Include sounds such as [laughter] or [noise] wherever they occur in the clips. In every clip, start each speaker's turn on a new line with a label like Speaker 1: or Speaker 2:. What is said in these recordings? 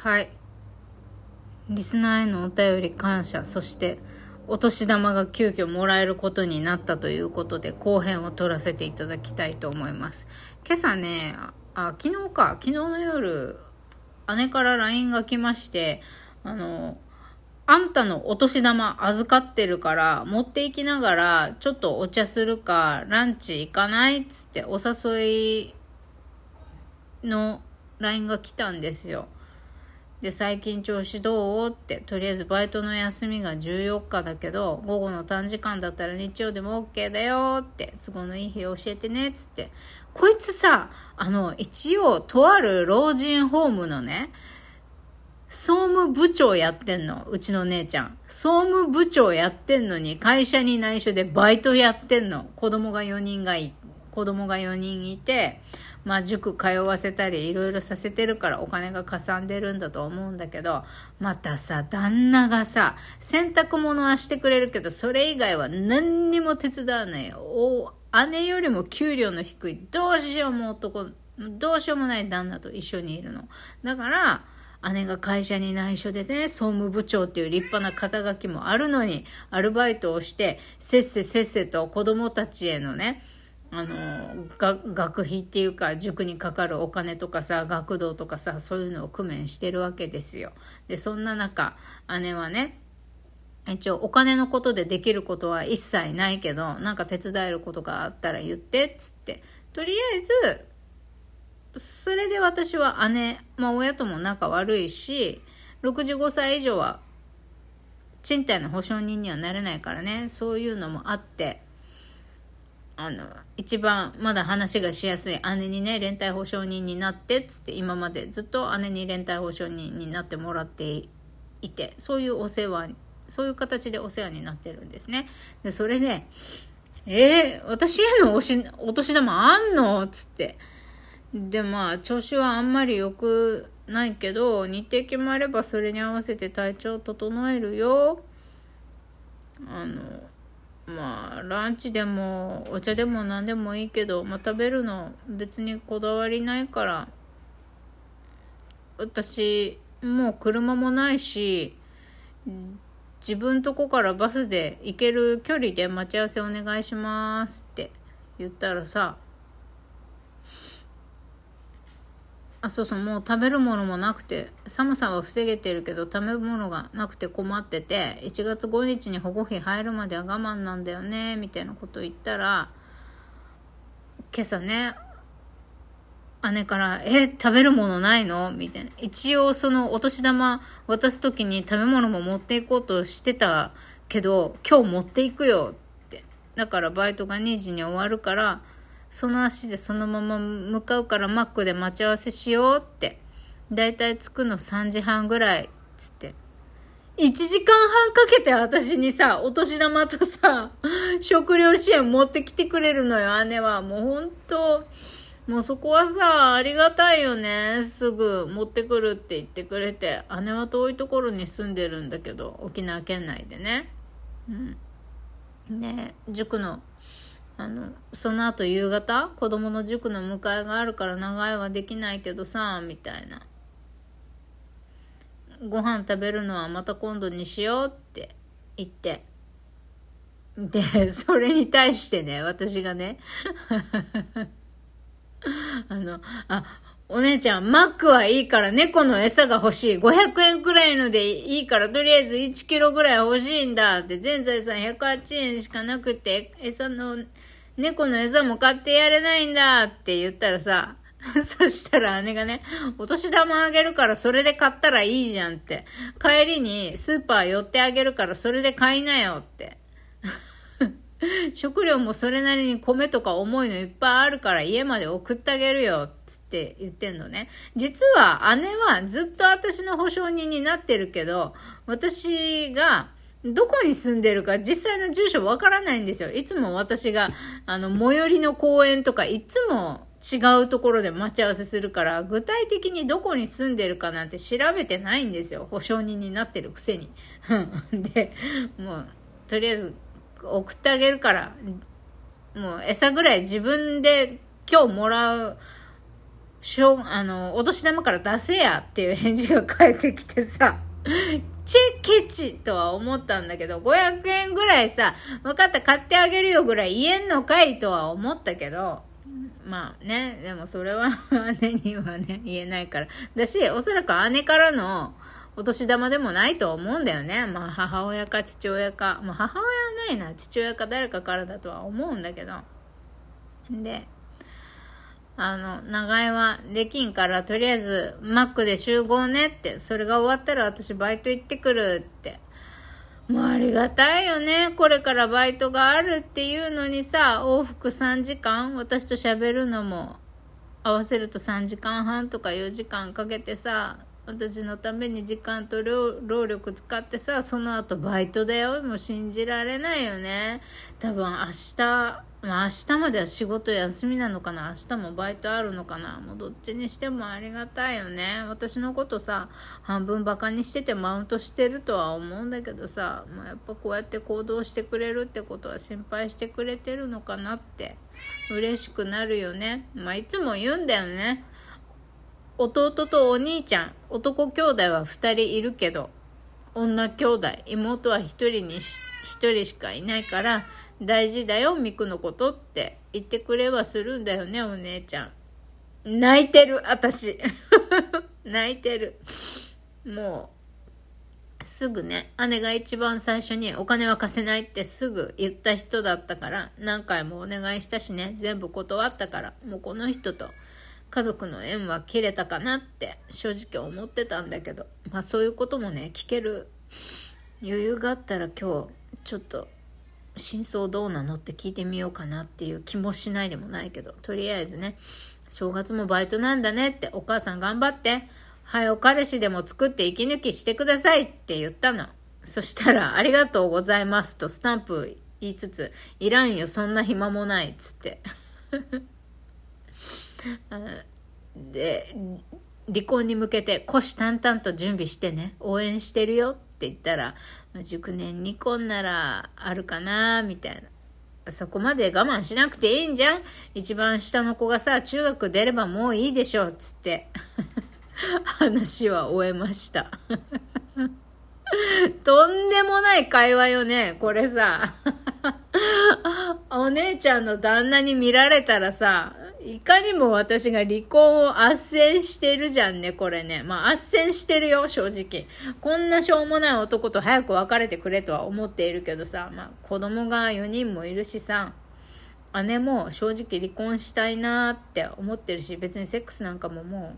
Speaker 1: はい。リスナーへのお便り感謝、そして、お年玉が急遽もらえることになったということで、後編を取らせていただきたいと思います。今朝ね、あ、昨日か、昨日の夜、姉から LINE が来まして、あの、あんたのお年玉預かってるから、持って行きながら、ちょっとお茶するか、ランチ行かないっつって、お誘いの LINE が来たんですよ。で、最近調子どう？って、とりあえずバイトの休みが14日だけど、午後の短時間だったら日曜でも OK だよって、都合のいい日教えてねっつって。こいつさ、あの、一応、とある老人ホームのね、総務部長やってんの。うちの姉ちゃん。総務部長やってんのに、会社に内緒でバイトやってんの。子供が4人がい、子供が4人いて、まあ塾通わせたりいろいろさせてるからお金がかさんでるんだと思うんだけど、またさ、旦那がさ、洗濯物はしてくれるけど、それ以外は何にも手伝わない。お姉よりも給料の低い、どうしようも男、どうしようもない旦那と一緒にいるの。だから、姉が会社に内緒でね、総務部長っていう立派な肩書きもあるのに、アルバイトをして、せっせせっせと子供たちへのね、あの、が学費っていうか、塾にかかるお金とかさ、学童とかさ、そういうのを工面してるわけですよ。で、そんな中、姉はね、一応お金のことでできることは一切ないけど、なんか手伝えることがあったら言って、っつって。とりあえず、それで私は姉、まあ親とも仲悪いし、65歳以上は賃貸の保証人にはなれないからね、そういうのもあって、あの、一番まだ話がしやすい姉にね、連帯保証人になって、つって今までずっと姉に連帯保証人になってもらっていて、そういうお世話、そういう形でお世話になってるんですね。で、それで、えー、私へのおしお年玉あんのつって。で、まあ、調子はあんまり良くないけど、日程決まればそれに合わせて体調整えるよ。あの、まあ、ランチでもお茶でも何でもいいけど、まあ、食べるの別にこだわりないから、私、もう車もないし、自分とこからバスで行ける距離で待ち合わせお願いしますって言ったらさ、あ、そうそう、もう食べるものもなくて、寒さは防げてるけど、食べ物がなくて困ってて、1月5日に保護費入るまでは我慢なんだよね、みたいなこと言ったら、今朝ね、姉から、え、食べるものないの？みたいな。一応、その、お年玉渡すときに食べ物も持っていこうとしてたけど、今日持っていくよって。だからバイトが2時に終わるから、その足でそのまま向かうからマックで待ち合わせしようって。だいたい着くの3時半ぐらい、つって。1時間半かけて私にさ、お年玉とさ、食料支援持ってきてくれるのよ、姉は。もうほんと、もうそこはさ、ありがたいよね。すぐ持ってくるって言ってくれて。姉は遠いところに住んでるんだけど、沖縄県内でね。うん。ね塾の、あの、その後夕方、子供の塾の迎えがあるから長いはできないけどさ、みたいな。ご飯食べるのはまた今度にしようって言って。で、それに対してね、私がね、[laughs] あの、あ、お姉ちゃん、マックはいいから猫の餌が欲しい。500円くらいのでいいから、とりあえず1キロぐらい欲しいんだって、全財産108円しかなくて、餌の、猫の餌も買ってやれないんだって言ったらさ、[laughs] そしたら姉がね、お年玉あげるからそれで買ったらいいじゃんって。帰りにスーパー寄ってあげるからそれで買いなよって。[laughs] 食料もそれなりに米とか重いのいっぱいあるから家まで送ってあげるよ、つって言ってんのね。実は姉はずっと私の保証人になってるけど、私がどこに住んでるか実際の住所わからないんですよ。いつも私が、あの、最寄りの公園とかいつも違うところで待ち合わせするから、具体的にどこに住んでるかなんて調べてないんですよ。保証人になってるくせに。[laughs] で、もう、とりあえず、送ってあげるから、もう餌ぐらい自分で今日もらうしょあの、お年玉から出せやっていう返事が返ってきてさ、チェケチとは思ったんだけど、500円ぐらいさ、分かった買ってあげるよぐらい言えんのかいとは思ったけど、まあね、でもそれは [laughs] 姉にはね、言えないから。だし、おそらく姉からのお年玉でもないと思うんだよね。まあ母親か父親か。まあ母親はないな。父親か誰かからだとは思うんだけど。で、あの、長居はできんから、とりあえず、マックで集合ねって、それが終わったら私バイト行ってくるって。もうありがたいよね。これからバイトがあるっていうのにさ、往復3時間、私と喋るのも合わせると3時間半とか4時間かけてさ、私のために時間と労力使ってさ、その後バイトだよ。もう信じられないよね。多分明日、まあ明日までは仕事休みなのかな明日もバイトあるのかなもうどっちにしてもありがたいよね。私のことさ、半分バカにしててマウントしてるとは思うんだけどさ、まあ、やっぱこうやって行動してくれるってことは心配してくれてるのかなって嬉しくなるよね。まあいつも言うんだよね。弟とお兄ちゃん、男兄弟は2人いるけど、女兄弟、妹は1人に1人しかいないから、大事だよ、ミクのことって言ってくれはするんだよね、お姉ちゃん。泣いてる、私。[laughs] 泣いてる。もう、すぐね、姉が一番最初にお金は貸せないってすぐ言った人だったから、何回もお願いしたしね、全部断ったから、もうこの人と家族の縁は切れたかなって正直思ってたんだけど、まあそういうこともね、聞ける余裕があったら今日、ちょっと真相どうなのって聞いてみようかなっていう気もしないでもないけど、とりあえずね、正月もバイトなんだねって、お母さん頑張って、はい、お彼氏でも作って息抜きしてくださいって言ったの。そしたら、ありがとうございますとスタンプ言いつつ、いらんよ、そんな暇もないっつって。で、離婚に向けて虎視眈々と準備してね、応援してるよって言ったら、熟年離婚ならあるかな、みたいな。そこまで我慢しなくていいんじゃん一番下の子がさ、中学出ればもういいでしょ、っつって。[laughs] 話は終えました。[laughs] とんでもない会話よね、これさ。お姉ちゃんの旦那に見られたらさ、いかにも私が離婚を斡旋してるじゃんね、これね。まあ、斡旋してるよ、正直。こんなしょうもない男と早く別れてくれとは思っているけどさ、まあ、子供が4人もいるしさ、姉も正直離婚したいなって思ってるし、別にセックスなんかもも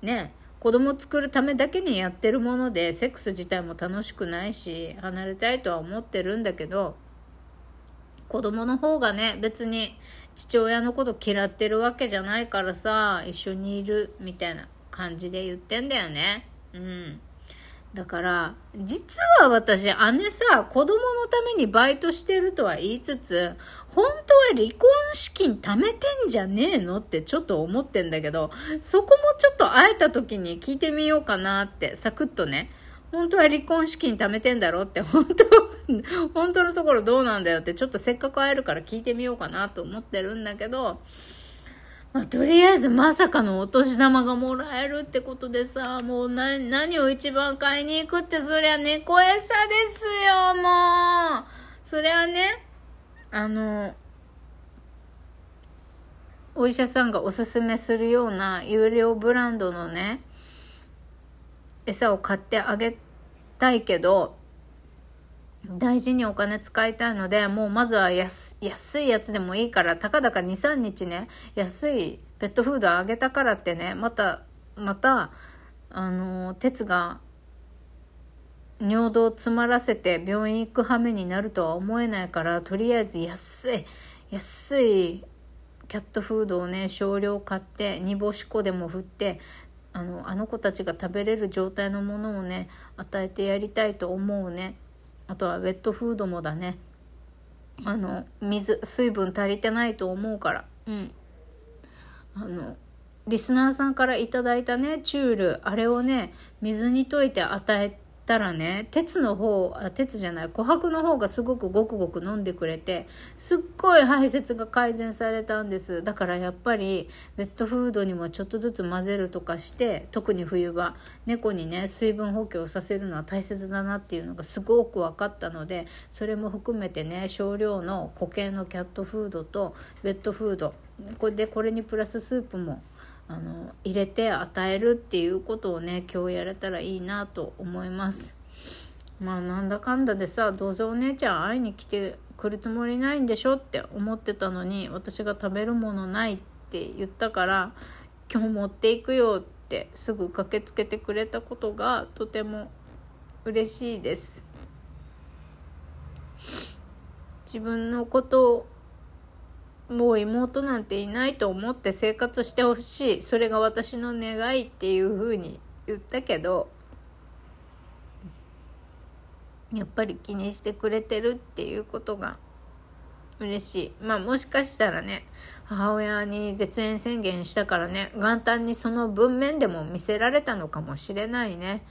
Speaker 1: う、ね、子供作るためだけにやってるもので、セックス自体も楽しくないし、離れたいとは思ってるんだけど、子供の方がね、別に父親のこと嫌ってるわけじゃないからさ、一緒にいるみたいな感じで言ってんだよね。うん。だから、実は私、姉さ、子供のためにバイトしてるとは言いつつ、本当は離婚資金貯めてんじゃねえのってちょっと思ってんだけど、そこもちょっと会えた時に聞いてみようかなって、サクッとね。本当は離婚資金貯めてんだろって、本当、[laughs] 本当のところどうなんだよって、ちょっとせっかく会えるから聞いてみようかなと思ってるんだけど、まあ、とりあえずまさかのお年玉がもらえるってことでさ、もう何、何を一番買いに行くって、そりゃ猫餌ですよ、もう。そりゃね、あの、お医者さんがおすすめするような有料ブランドのね、餌を買ってあげたいけど、大事にお金使いたいので、もうまずは安安いやつでもいいから、たかだか2、3日ね、安いペットフードあげたからってね、また、また、あの、鉄が尿道を詰まらせて病院行く羽目になるとは思えないから、とりあえず安い、安いキャットフードをね、少量買って、煮干し粉でも振って、あのあの子たちが食べれる状態のものをね与えてやりたいと思うね。あとはウェットフードもだね。あの水水分足りてないと思うから。うん。あのリスナーさんから頂いたねチュールあれをね水に溶いて与えてたらね、鉄の方、あ、鉄じゃない、琥珀の方がすごくごくごく飲んでくれて、すっごい排泄が改善されたんです。だからやっぱり、ウェットフードにもちょっとずつ混ぜるとかして、特に冬場、猫にね、水分補給をさせるのは大切だなっていうのがすごく分かったので、それも含めてね、少量の固形のキャットフードとウェットフード、これでこれにプラススープもあの入れて与えるっていうことをね今日やれたらいいなと思います。まあなんだかんだでさどうせお姉ちゃん会いに来てくるつもりないんでしょって思ってたのに私が食べるものないって言ったから今日持っていくよってすぐ駆けつけてくれたことがとても嬉しいです。自分のことをもう妹なんていないと思って生活してほしい。それが私の願いっていうふうに言ったけどやっぱり気にしてくれてるっていうことが嬉しい。まあもしかしたらね母親に絶縁宣言したからね元旦にその文面でも見せられたのかもしれないね。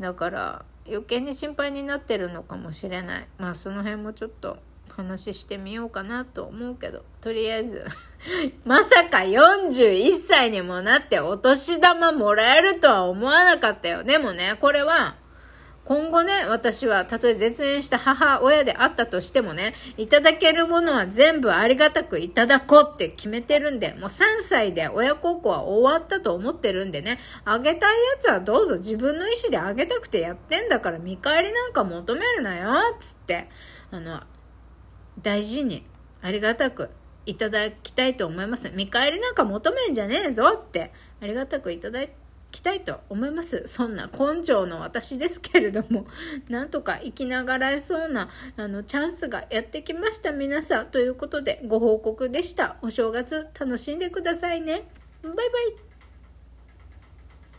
Speaker 1: だから余計に心配になってるのかもしれない。まあその辺もちょっと話してみようかなと思うけど、とりあえず [laughs] まさか41歳にもなってお年玉もらえるとは思わなかったよ。でもね、これは、今後ね、私は、たとえ絶縁した母親であったとしてもね、いただけるものは全部ありがたくいただこうって決めてるんで、もう3歳で親孝行は終わったと思ってるんでね、あげたいやつはどうぞ自分の意思であげたくてやってんだから見返りなんか求めるなよ、つって、あの、大事にありがたくいただきたいと思います。見返りなんか求めんじゃねえぞってありがたくいただきたいと思います。そんな根性の私ですけれども、[laughs] なんとか生きながらえそうなあのチャンスがやってきました皆さん。ということでご報告でした。お正月楽しんでくださいね。バイバイ。